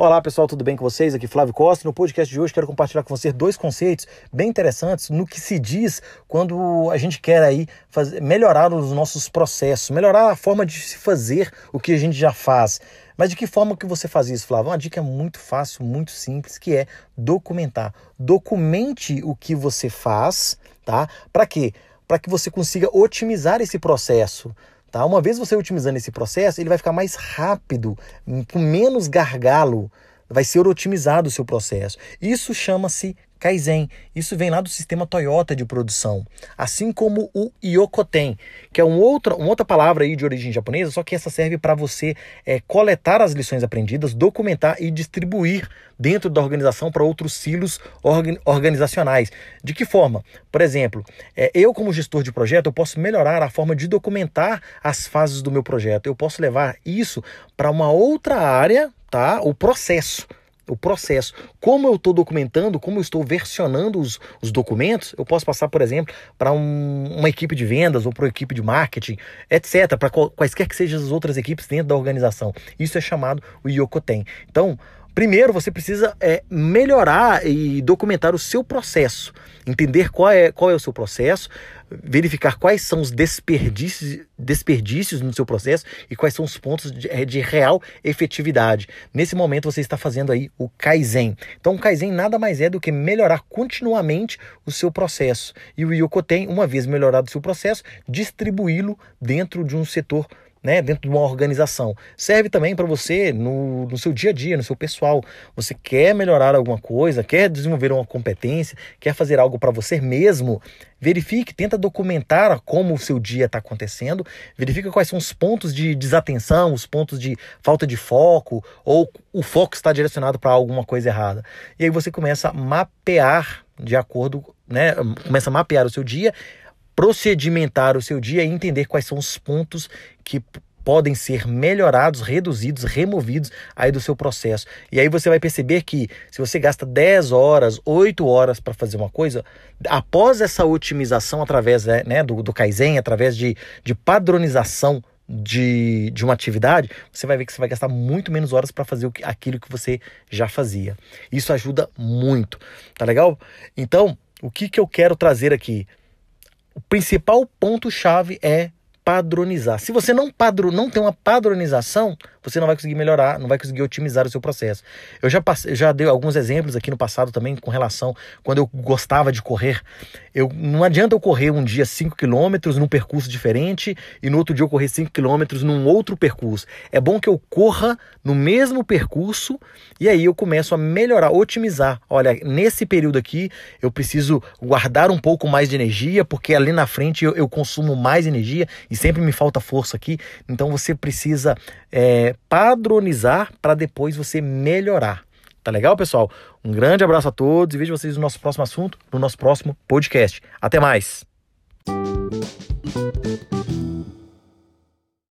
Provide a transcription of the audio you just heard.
Olá pessoal, tudo bem com vocês? Aqui Flávio Costa. No podcast de hoje quero compartilhar com você dois conceitos bem interessantes no que se diz quando a gente quer aí fazer, melhorar os nossos processos, melhorar a forma de se fazer o que a gente já faz. Mas de que forma que você faz isso, Flávio? Uma dica muito fácil, muito simples, que é documentar. Documente o que você faz, tá? Para quê? Para que você consiga otimizar esse processo. Tá? Uma vez você otimizando esse processo, ele vai ficar mais rápido, com menos gargalo, vai ser otimizado o seu processo. Isso chama-se Kaizen. Isso vem lá do sistema Toyota de produção. Assim como o Yokoten, que é um outra, uma outra palavra aí de origem japonesa, só que essa serve para você é, coletar as lições aprendidas, documentar e distribuir dentro da organização para outros silos organizacionais. De que forma? Por exemplo, é, eu como gestor de projeto, eu posso melhorar a forma de documentar as fases do meu projeto. Eu posso levar isso para uma outra área, tá? O processo o processo. Como eu estou documentando, como eu estou versionando os, os documentos, eu posso passar, por exemplo, para um, uma equipe de vendas ou para uma equipe de marketing, etc., para quaisquer que sejam as outras equipes dentro da organização. Isso é chamado o Yokoten. Então, Primeiro, você precisa é, melhorar e documentar o seu processo, entender qual é, qual é o seu processo, verificar quais são os desperdícios, desperdícios no seu processo e quais são os pontos de, é, de real efetividade. Nesse momento, você está fazendo aí o Kaizen. Então, o Kaizen nada mais é do que melhorar continuamente o seu processo. E o Yokoten, uma vez melhorado o seu processo, distribuí-lo dentro de um setor né, dentro de uma organização. Serve também para você no, no seu dia a dia, no seu pessoal. Você quer melhorar alguma coisa, quer desenvolver uma competência, quer fazer algo para você mesmo, verifique, tenta documentar como o seu dia está acontecendo, verifica quais são os pontos de desatenção, os pontos de falta de foco, ou o foco está direcionado para alguma coisa errada. E aí você começa a mapear de acordo, né, começa a mapear o seu dia procedimentar o seu dia e entender quais são os pontos que podem ser melhorados, reduzidos, removidos aí do seu processo. E aí você vai perceber que se você gasta 10 horas, 8 horas para fazer uma coisa, após essa otimização através né, né, do, do Kaizen, através de, de padronização de, de uma atividade, você vai ver que você vai gastar muito menos horas para fazer que, aquilo que você já fazia. Isso ajuda muito, tá legal? Então, o que, que eu quero trazer aqui? O principal ponto-chave é padronizar. Se você não não tem uma padronização, você não vai conseguir melhorar, não vai conseguir otimizar o seu processo. Eu já passei, já dei alguns exemplos aqui no passado também com relação quando eu gostava de correr. Eu não adianta eu correr um dia 5 km num percurso diferente e no outro dia eu correr 5 km num outro percurso. É bom que eu corra no mesmo percurso e aí eu começo a melhorar, otimizar. Olha, nesse período aqui eu preciso guardar um pouco mais de energia porque ali na frente eu, eu consumo mais energia e sempre me falta força aqui. Então você precisa é, padronizar para depois você melhorar. Tá legal, pessoal? Um grande abraço a todos e vejo vocês no nosso próximo assunto, no nosso próximo podcast. Até mais!